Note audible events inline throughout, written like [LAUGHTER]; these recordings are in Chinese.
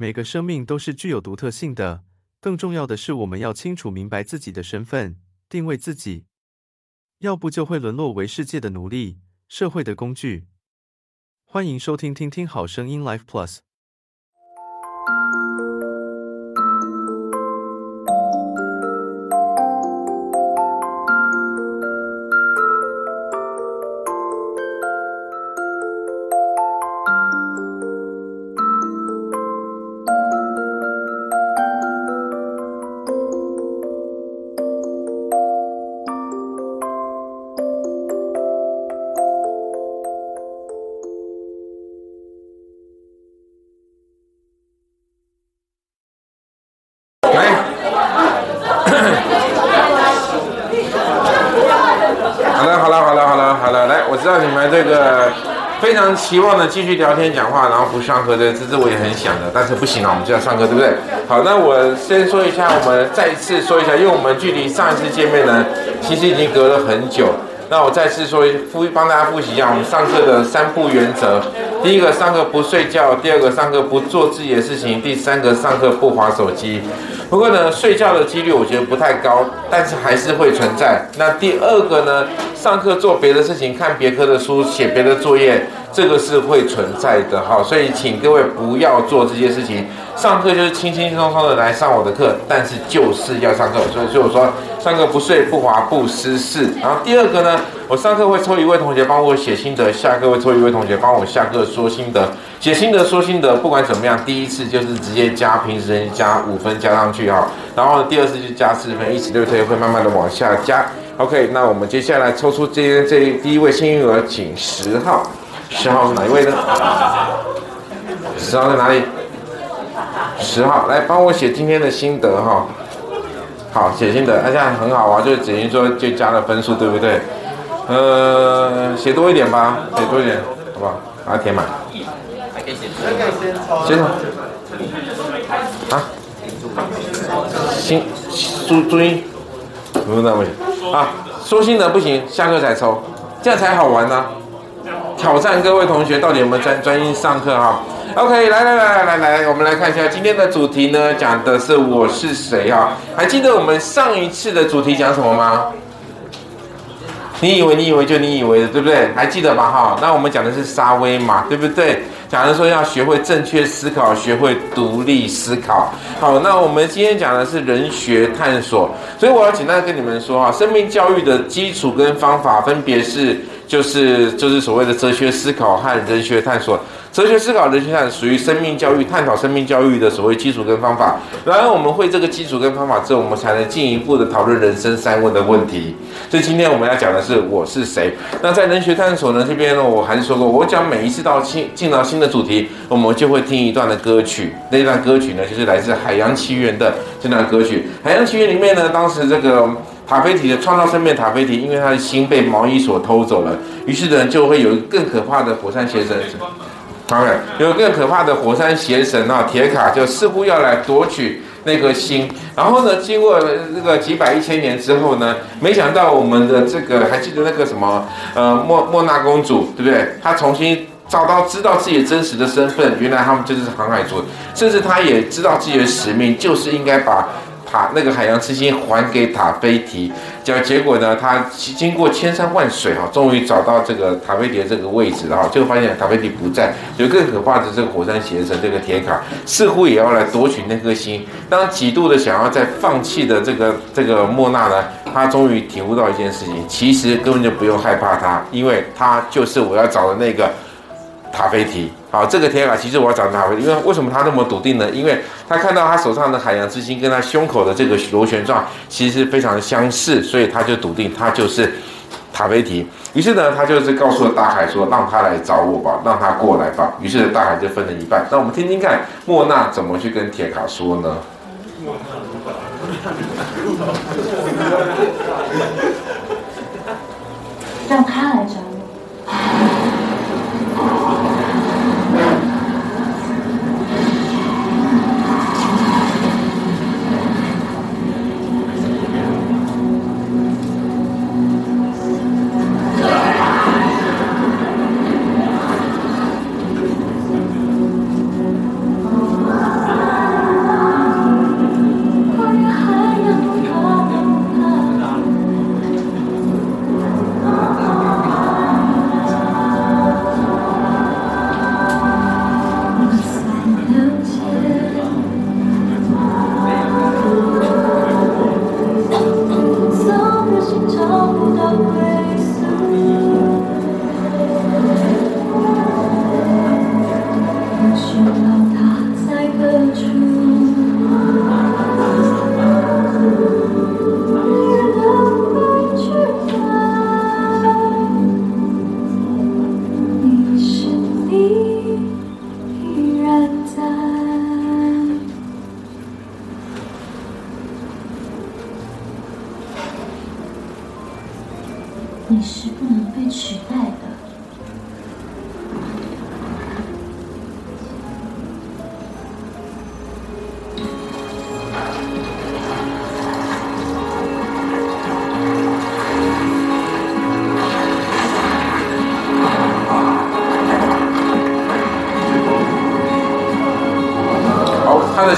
每个生命都是具有独特性的。更重要的是，我们要清楚明白自己的身份，定位自己，要不就会沦落为世界的奴隶，社会的工具。欢迎收听听听好声音 Life Plus。期望呢继续聊天讲话，然后不上课的，这是我也很想的，但是不行了，我们就要上课，对不对？好，那我先说一下，我们再一次说一下，因为我们距离上一次见面呢，其实已经隔了很久。那我再次说复帮大家复习一下我们上课的三不原则：第一个，上课不睡觉；第二个，上课不做自己的事情；第三个，上课不滑手机。不过呢，睡觉的几率我觉得不太高，但是还是会存在。那第二个呢，上课做别的事情，看别科的书，写别的作业，这个是会存在的哈。所以请各位不要做这些事情。上课就是轻轻松松的来上我的课，但是就是要上课。所以，所以我说，上课不睡不滑不失事。然后第二个呢，我上课会抽一位同学帮我写心得，下课会抽一位同学帮我下课说心得。写心得说心得，不管怎么样，第一次就是直接加平时加五分加上去哈，然后第二次就加四分，以此类推，会慢慢的往下加。OK，那我们接下来抽出今天这第一位幸运儿，请十号，十号是哪一位呢？十号在哪里？十号，来帮我写今天的心得哈。好，写心得，那这样很好啊，就等于说就加了分数，对不对？呃，写多一点吧，写多一点，好不好？把它填满。先啊，心注注意，不用那么啊，说心得不行，下课才抽，这样才好玩呢、挑战各位同学到底有没有专专心上课哈？OK，来来来来来来，我们来看一下今天的主题呢，讲的是我是谁哈？还记得我们上一次的主题讲什么吗？你以为你以为就你以为的，对不对？还记得吧哈？那我们讲的是沙威玛，对不对？讲的说要学会正确思考，学会独立思考。好，那我们今天讲的是人学探索，所以我要简单跟你们说哈，生命教育的基础跟方法分别是，就是就是所谓的哲学思考和人学探索。哲学思考、人学探属于生命教育，探讨生命教育的所谓基础跟方法。然后我们会这个基础跟方法之后，我们才能进一步的讨论人生三问的问题。所以今天我们要讲的是我是谁。那在人学探索呢这边呢，我还是说过，我讲每一次到新进到新的主题，我们就会听一段的歌曲。那段歌曲呢，就是来自《海洋奇缘》的这段歌曲。《海洋奇缘》里面呢，当时这个塔菲提的创造生命塔菲提，因为他的心被毛衣所偷走了，于是呢就会有更可怕的火山邪神。OK，有更可怕的火山邪神啊，铁卡就似乎要来夺取那颗心。然后呢，经过这个几百一千年之后呢，没想到我们的这个还记得那个什么呃莫莫娜公主对不对？她重新找到知道自己真实的身份，原来他们就是航海族，甚至她也知道自己的使命，就是应该把。塔那个海洋之心还给塔菲提，结结果呢，他经过千山万水哈，终于找到这个塔菲提的这个位置了哈，就发现塔菲提不在，有更可怕的这个火山邪神这个铁卡似乎也要来夺取那颗心。当几度的想要再放弃的这个这个莫娜呢，他终于体悟到一件事情，其实根本就不用害怕他，因为他就是我要找的那个塔菲提。好，这个铁卡其实我要找塔菲提，因为为什么他那么笃定呢？因为他看到他手上的海洋之心跟他胸口的这个螺旋状其实非常相似，所以他就笃定他就是塔菲提。于是呢，他就是告诉了大海说：“让他来找我吧，让他过来吧。”于是大海就分了一半。那我们听听看莫娜怎么去跟铁卡说呢？让他来找你是不能被取代的。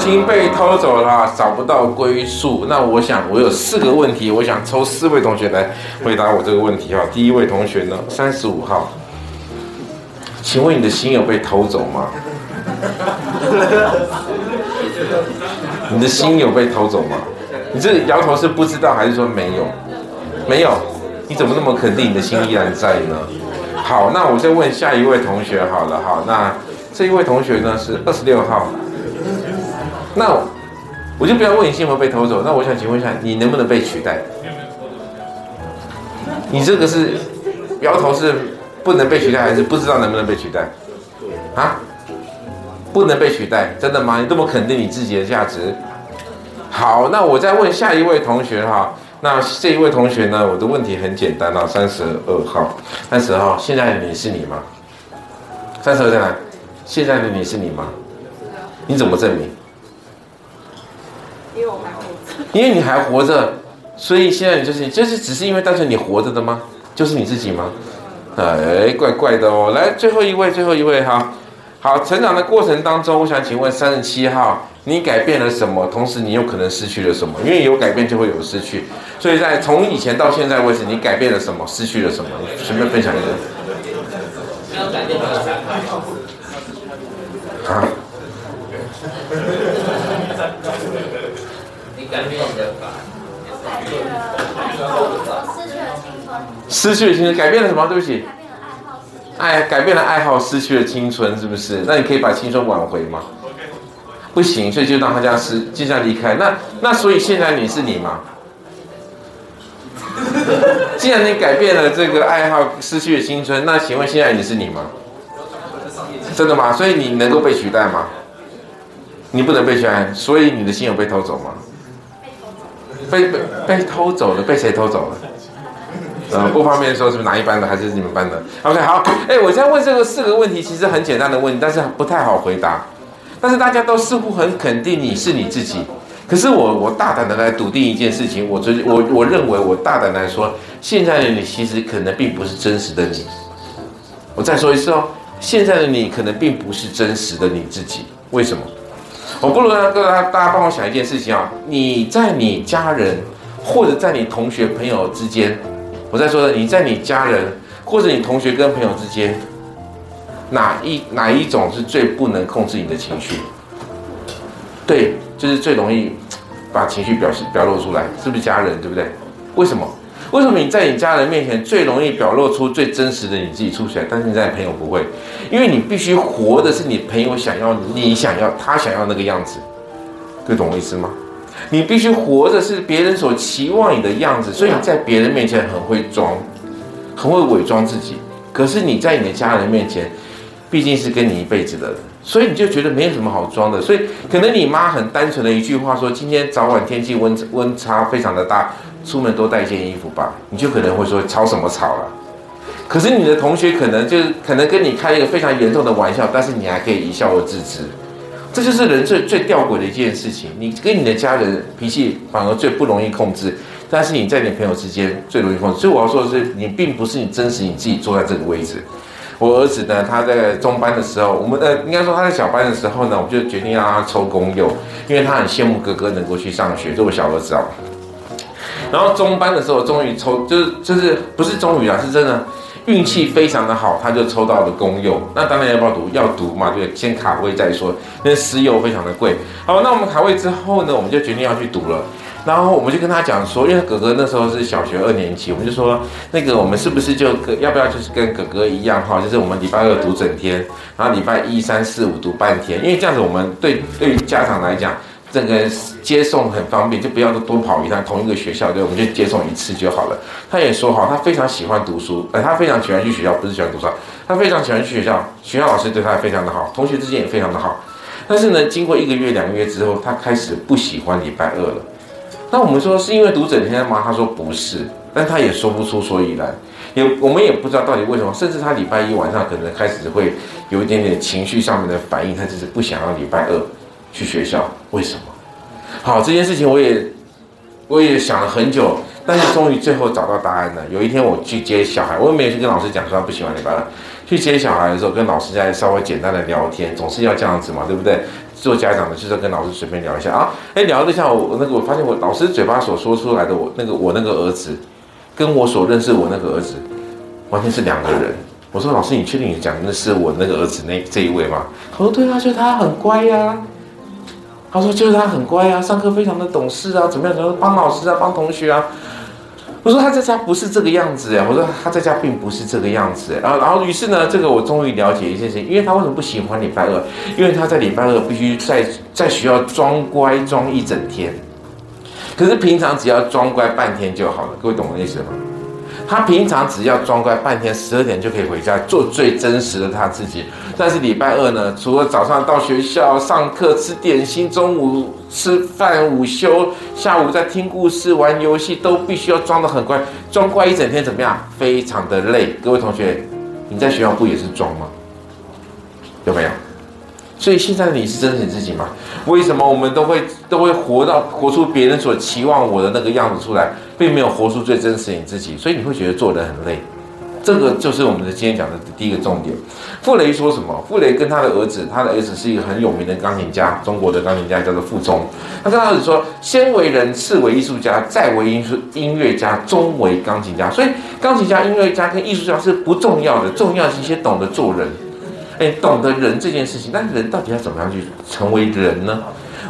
心被偷走了，找不到归宿。那我想，我有四个问题，我想抽四位同学来回答我这个问题哈。第一位同学呢，三十五号，请问你的心有被偷走吗？你的心有被偷走吗？你这摇头是不知道还是说没有？没有，你怎么那么肯定你的心依然在呢？好，那我再问下一位同学好了哈。那这一位同学呢是二十六号。那我就不要问你心有没有被偷走。那我想请问一下，你能不能被取代？你这个是摇头是不能被取代，还是不知道能不能被取代？啊？不能被取代，真的吗？你这么肯定你自己的价值？好，那我再问下一位同学哈。那这一位同学呢？我的问题很简单啊，三十二号，三十号，现在的你是你吗？三十二在哪？现在的你是你吗？你怎么证明？因为我还活着，因为你还活着，所以现在你就是就是只是因为单纯你活着的吗？就是你自己吗？哎，怪怪的哦。来，最后一位，最后一位哈。好，成长的过程当中，我想请问三十七号，你改变了什么？同时你有可能失去了什么？因为有改变就会有失去，所以在从以前到现在为止，你改变了什么？失去了什么？你随便分享一个。啊。改变你的法，失去了青春，失去了青春改变了什么？对不起，爱改变了爱好，失去了青春，是不是？那你可以把青春挽回吗？不行，所以就让他这样失，就这样离开。那那所以现在你是你吗？[LAUGHS] 既然你改变了这个爱好，失去了青春，那请问现在你是你吗？真的吗？所以你能够被取代吗？你不能被取代，所以你的心有被偷走吗？被被被偷走了，被谁偷走了？[LAUGHS] 呃，不方便说是不是哪一班的，还是你们班的？OK，好，哎，我现在问这个四个问题，其实很简单的问题，但是不太好回答。但是大家都似乎很肯定你是你自己。可是我我大胆的来笃定一件事情，我觉我我认为我大胆来说，现在的你其实可能并不是真实的你。我再说一次哦，现在的你可能并不是真实的你自己。为什么？我不如让大家大家帮我想一件事情啊，你在你家人或者在你同学朋友之间，我在说的你在你家人或者你同学跟朋友之间，哪一哪一种是最不能控制你的情绪？对，就是最容易把情绪表示表露出来，是不是家人？对不对？为什么？为什么你在你家人面前最容易表露出最真实的你自己出现，但是你在朋友不会？因为你必须活的是你朋友想要、你想要、他想要那个样子，各懂我意思吗？你必须活的是别人所期望你的样子，所以你在别人面前很会装，很会伪装自己。可是你在你的家人面前，毕竟是跟你一辈子的人，所以你就觉得没有什么好装的。所以可能你妈很单纯的一句话说：“今天早晚天气温温差非常的大。”出门多带一件衣服吧，你就可能会说吵什么吵了。可是你的同学可能就可能跟你开一个非常严重的玩笑，但是你还可以一笑而置之。这就是人最最吊诡的一件事情。你跟你的家人脾气反而最不容易控制，但是你在你朋友之间最容易控制。所以我要说的是，你并不是你真实你自己坐在这个位置。我儿子呢，他在中班的时候，我们呃应该说他在小班的时候呢，我们就决定让他抽公幼，因为他很羡慕哥哥能够去上学。这我小儿子啊。然后中班的时候，终于抽，就是就是不是终于啊，是真的运气非常的好，他就抽到了公用。那当然要不要读？要读嘛，对，先卡位再说。那私幼非常的贵。好，那我们卡位之后呢，我们就决定要去读了。然后我们就跟他讲说，因为哥哥那时候是小学二年级，我们就说那个我们是不是就跟要不要就是跟哥哥一样哈，就是我们礼拜二读整天，然后礼拜一、三、四、五读半天，因为这样子我们对对于家长来讲。这个接送很方便，就不要多跑一趟同一个学校，对，我们就接送一次就好了。他也说哈，他非常喜欢读书，呃，他非常喜欢去学校，不是喜欢读书，他非常喜欢去学校，学校老师对他也非常的好，同学之间也非常的好。但是呢，经过一个月、两个月之后，他开始不喜欢礼拜二了。那我们说是因为读整天吗？他说不是，但他也说不出所以然，也我们也不知道到底为什么，甚至他礼拜一晚上可能开始会有一点点情绪上面的反应，他就是不想要礼拜二去学校，为什么？好，这件事情我也我也想了很久，但是终于最后找到答案了。有一天我去接小孩，我也没有去跟老师讲说他不喜欢礼拜二，去接小孩的时候跟老师在稍微简单的聊天，总是要这样子嘛，对不对？做家长的就是跟老师随便聊一下啊，哎，聊了一下我那个，我发现我老师嘴巴所说出来的我那个我那个儿子，跟我所认识我那个儿子，完全是两个人。我说老师，你确定你讲的是我那个儿子那这一位吗？他说对啊，就他很乖呀、他说就是他很乖啊，上课非常的懂事啊，怎么样？怎么帮老师啊，帮同学啊。我说他在家不是这个样子哎，我说他在家并不是这个样子，然后然后于是呢，这个我终于了解一件事情，因为他为什么不喜欢礼拜二？因为他在礼拜二必须在在学校装乖装一整天，可是平常只要装乖半天就好了，各位懂我的意思吗？他平常只要装乖半天，十二点就可以回家做最真实的他自己。但是礼拜二呢，除了早上到学校上课吃点心，中午吃饭、午休，下午在听故事、玩游戏，都必须要装得很乖。装乖一整天怎么样？非常的累。各位同学，你在学校不也是装吗？有没有？所以现在你是真实自己吗？为什么我们都会都会活到活出别人所期望我的那个样子出来，并没有活出最真实的你自己？所以你会觉得做人很累。这个就是我们的今天讲的第一个重点。傅雷说什么？傅雷跟他的儿子，他的儿子是一个很有名的钢琴家，中国的钢琴家叫做傅聪。他跟他儿子说：先为人，次为艺术家，再为音术音乐家，终为钢琴家。所以钢琴家、音乐家跟艺术家是不重要的，重要是一些懂得做人。哎，懂得人这件事情，那人到底要怎么样去成为人呢？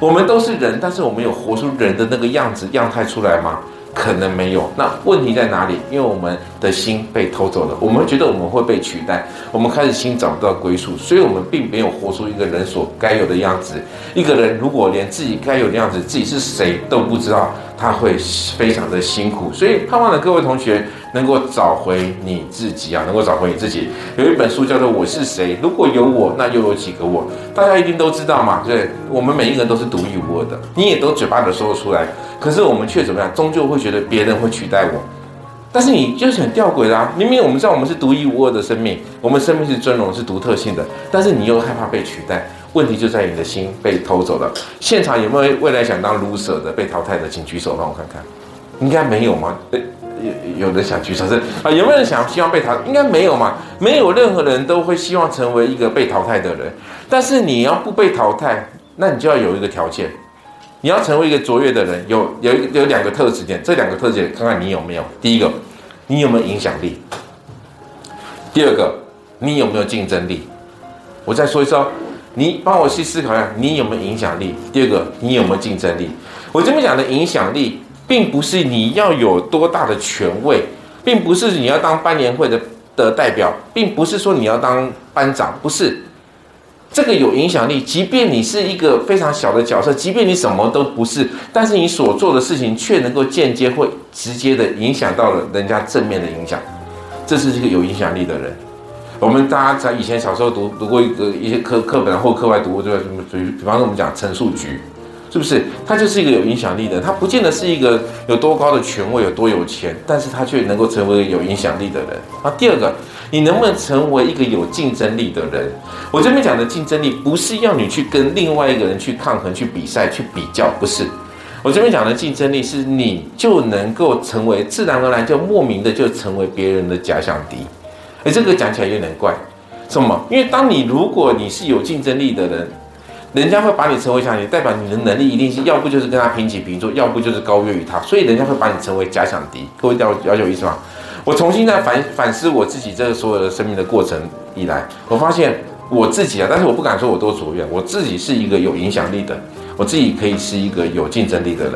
我们都是人，但是我们有活出人的那个样子样态出来吗？可能没有。那问题在哪里？因为我们的心被偷走了，我们觉得我们会被取代，我们开始心找不到归宿，所以我们并没有活出一个人所该有的样子。一个人如果连自己该有的样子，自己是谁都不知道，他会非常的辛苦。所以盼望的各位同学。能够找回你自己啊！能够找回你自己。有一本书叫做《我是谁》，如果有我，那又有几个我？大家一定都知道嘛。对，我们每一个人都是独一无二的，你也都嘴巴里说出来。可是我们却怎么样？终究会觉得别人会取代我。但是你就是很吊诡啦！明明我们知道我们是独一无二的生命，我们生命是尊荣、是独特性的，但是你又害怕被取代。问题就在你的心被偷走了。现场有没有未来想当 loser 的被淘汰的？请举手让我看看。应该没有吗？有有人想举手是啊？有没有人想希望被淘汰？应该没有嘛？没有任何人都会希望成为一个被淘汰的人。但是你要不被淘汰，那你就要有一个条件，你要成为一个卓越的人，有有有两个特质点，这两个特质点看看你有没有。第一个，你有没有影响力？第二个，你有没有竞争力？我再说一说，你帮我去思考一下，你有没有影响力？第二个，你有没有竞争力？我这边讲的影响力。并不是你要有多大的权位，并不是你要当班联会的的代表，并不是说你要当班长，不是。这个有影响力，即便你是一个非常小的角色，即便你什么都不是，但是你所做的事情却能够间接或直接的影响到了人家正面的影响，这是一个有影响力的人。我们大家在以前小时候读读过一个一些课课本或课外读过，对吧？什么？比比方说我们讲陈树菊。是不是他就是一个有影响力的？他不见得是一个有多高的权位，有多有钱，但是他却能够成为有影响力的人。啊，第二个，你能不能成为一个有竞争力的人？我这边讲的竞争力，不是要你去跟另外一个人去抗衡、去比赛、去比较，不是。我这边讲的竞争力，是你就能够成为自然而然就莫名的就成为别人的假想敌。哎，这个讲起来有点怪，什么？因为当你如果你是有竞争力的人。人家会把你称为像你，代表你的能力一定是要不就是跟他平起平坐，要不就是高越于他，所以人家会把你称为假想敌。各位了解我意思吗？我重新在反反思我自己这个所有的生命的过程以来，我发现我自己啊，但是我不敢说我多卓越，我自己是一个有影响力的，我自己可以是一个有竞争力的人。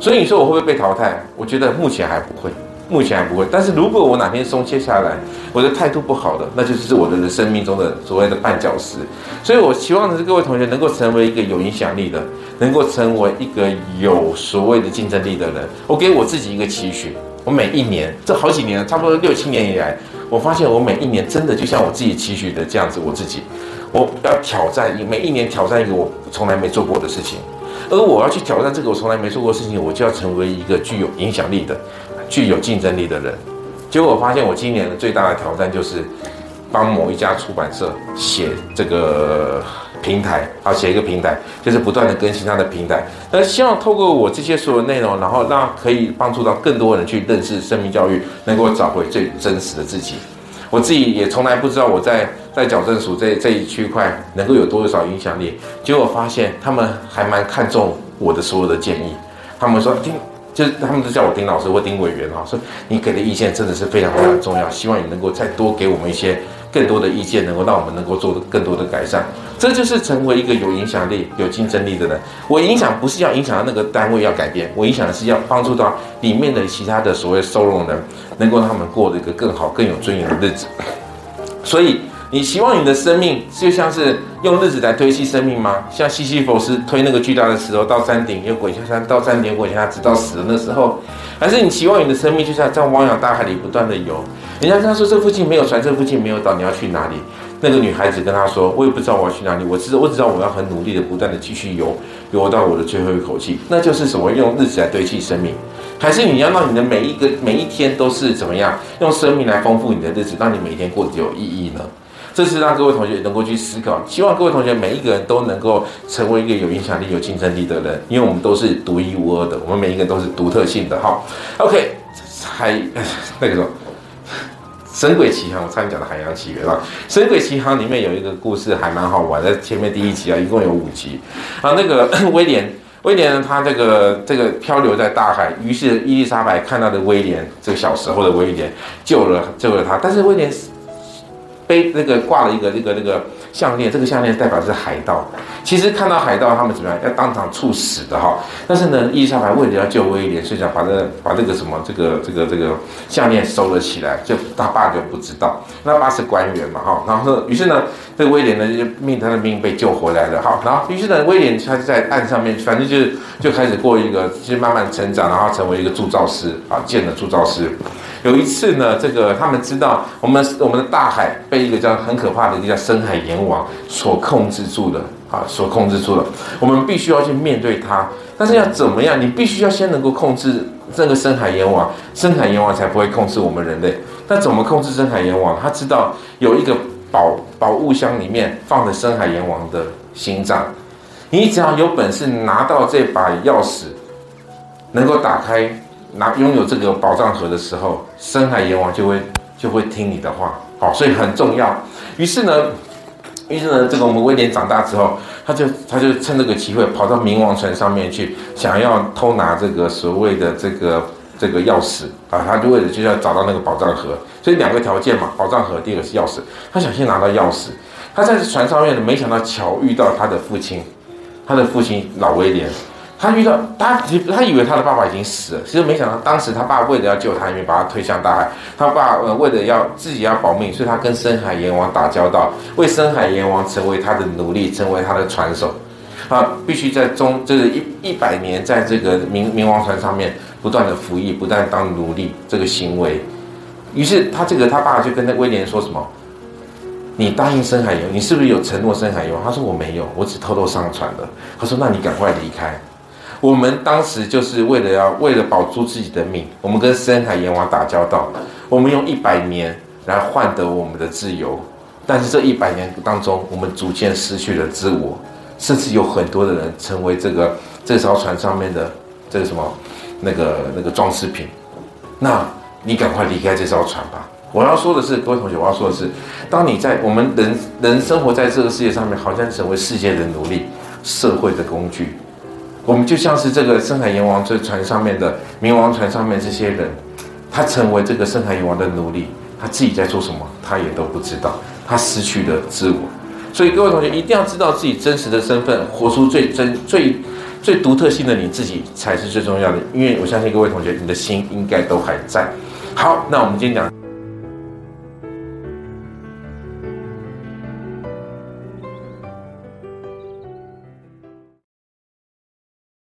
所以你说我会不会被淘汰？我觉得目前还不会。目前还不会，但是如果我哪天松懈下来，我的态度不好的，那就是我的人生命中的所谓的绊脚石。所以我希望的是各位同学能够成为一个有影响力的，能够成为一个有所谓的竞争力的人。我给我自己一个期许，我每一年这好几年，差不多六七年以来，我发现我每一年真的就像我自己期许的这样子，我自己我要挑战，每一年挑战一个我从来没做过的事情，而我要去挑战这个我从来没做过的事情，我就要成为一个具有影响力的。具有竞争力的人。结果我发现，我今年的最大的挑战就是帮某一家出版社写这个平台，好，写一个平台，就是不断的更新它的平台。那希望透过我这些所有内容，然后让可以帮助到更多人去认识生命教育，能够找回最真实的自己。我自己也从来不知道我在在矫正署这这一区块能够有多少影响力。结果发现他们还蛮看重我的所有的建议，他们说听，就是他们都叫我丁老师或丁委员哈，说你给的意见真的是非常非常重要，希望你能够再多给我们一些更多的意见，能够让我们能够做更多的改善。这就是成为一个有影响力、有竞争力的人。我影响不是要影响到那个单位要改变，我影响的是要帮助到里面的其他的所谓收容人，能够让他们过一个更好、更有尊严的日子。所以，你希望你的生命就像是用日子来推细生命吗？像西西弗斯推那个巨大的石头到山顶，又滚下山，到山顶滚下，直到死的那时候，还是你期望你的生命就像在汪洋大海里不断的游？人家跟他说这附近没有船，这附近没有岛，你要去哪里？那个女孩子跟他说：“我也不知道我要去哪里，我知我只知道我要很努力的不断的继续游，游到我的最后一口气。那就是什么？用日子来堆砌生命，还是你要让你的每一个每一天都是怎么样？用生命来丰富你的日子，让你每一天过得有意义呢？这是让各位同学能够去思考。希望各位同学每一个人都能够成为一个有影响力、有竞争力的人，因为我们都是独一无二的，我们每一个人都是独特性的。哈，OK，还 [LAUGHS] 那个什么。”《神鬼奇航》，我差点讲的《海洋奇缘》啊，《神鬼奇航》里面有一个故事还蛮好玩的，在前面第一集啊，一共有五集啊。那个 [LAUGHS] [LAUGHS] 威廉，威廉呢，他这个这个漂流在大海，于是伊丽莎白看到的威廉，这个小时候的威廉救了救了他，但是威廉背那个挂了一个那个那个项链，这个项链代表是海盗。其实看到海盗，他们怎么样？要当场处死的哈。但是呢，伊丽莎白为了要救威廉，所以想把这、把这个什么这个这个这个项链收了起来，就他爸就不知道。那爸是官员嘛哈。然后呢，于是呢，这个威廉呢就命他的命被救回来了哈。然后于是呢，威廉他就在岸上面，反正就就开始过一个，就慢慢成长，然后成为一个铸造师啊，建了铸造师。有一次呢，这个他们知道我们我们的大海被一个叫很可怕的一个叫深海阎王所控制住了。啊，所控制住了，我们必须要去面对它。但是要怎么样？你必须要先能够控制这个深海阎王，深海阎王才不会控制我们人类。那怎么控制深海阎王？他知道有一个宝宝物箱里面放着深海阎王的心脏。你只要有本事拿到这把钥匙，能够打开拿拥有这个宝藏盒的时候，深海阎王就会就会听你的话。好，所以很重要。于是呢。于是呢，这个我们威廉长大之后，他就他就趁这个机会跑到冥王船上面去，想要偷拿这个所谓的这个这个钥匙啊，他就为了就要找到那个宝藏盒，所以两个条件嘛，宝藏盒第二个是钥匙，他想先拿到钥匙，他在船上面，没想到巧遇到他的父亲，他的父亲老威廉。他遇到他，他以为他的爸爸已经死了，其实没想到，当时他爸为了要救他，因为把他推向大海。他爸呃为了要自己要保命，所以他跟深海阎王打交道，为深海阎王成为他的奴隶，成为他的船手。啊，必须在中就是一一百年，在这个冥冥王船上面不断的服役，不断当奴隶这个行为。于是他这个他爸就跟那威廉说什么？你答应深海阎，你是不是有承诺深海阎王？他说我没有，我只偷偷上船的。他说那你赶快离开。我们当时就是为了要为了保住自己的命，我们跟深海阎王打交道，我们用一百年来换得我们的自由，但是这一百年当中，我们逐渐失去了自我，甚至有很多的人成为这个这艘船上面的这个什么那个那个装饰品。那你赶快离开这艘船吧！我要说的是，各位同学，我要说的是，当你在我们人人生活在这个世界上面，好像成为世界的奴隶，社会的工具。我们就像是这个深海阎王这船上面的冥王船上面这些人，他成为这个深海阎王的奴隶，他自己在做什么，他也都不知道，他失去了自我。所以各位同学一定要知道自己真实的身份，活出最真、最最独特性的你自己才是最重要的。因为我相信各位同学，你的心应该都还在。好，那我们今天讲。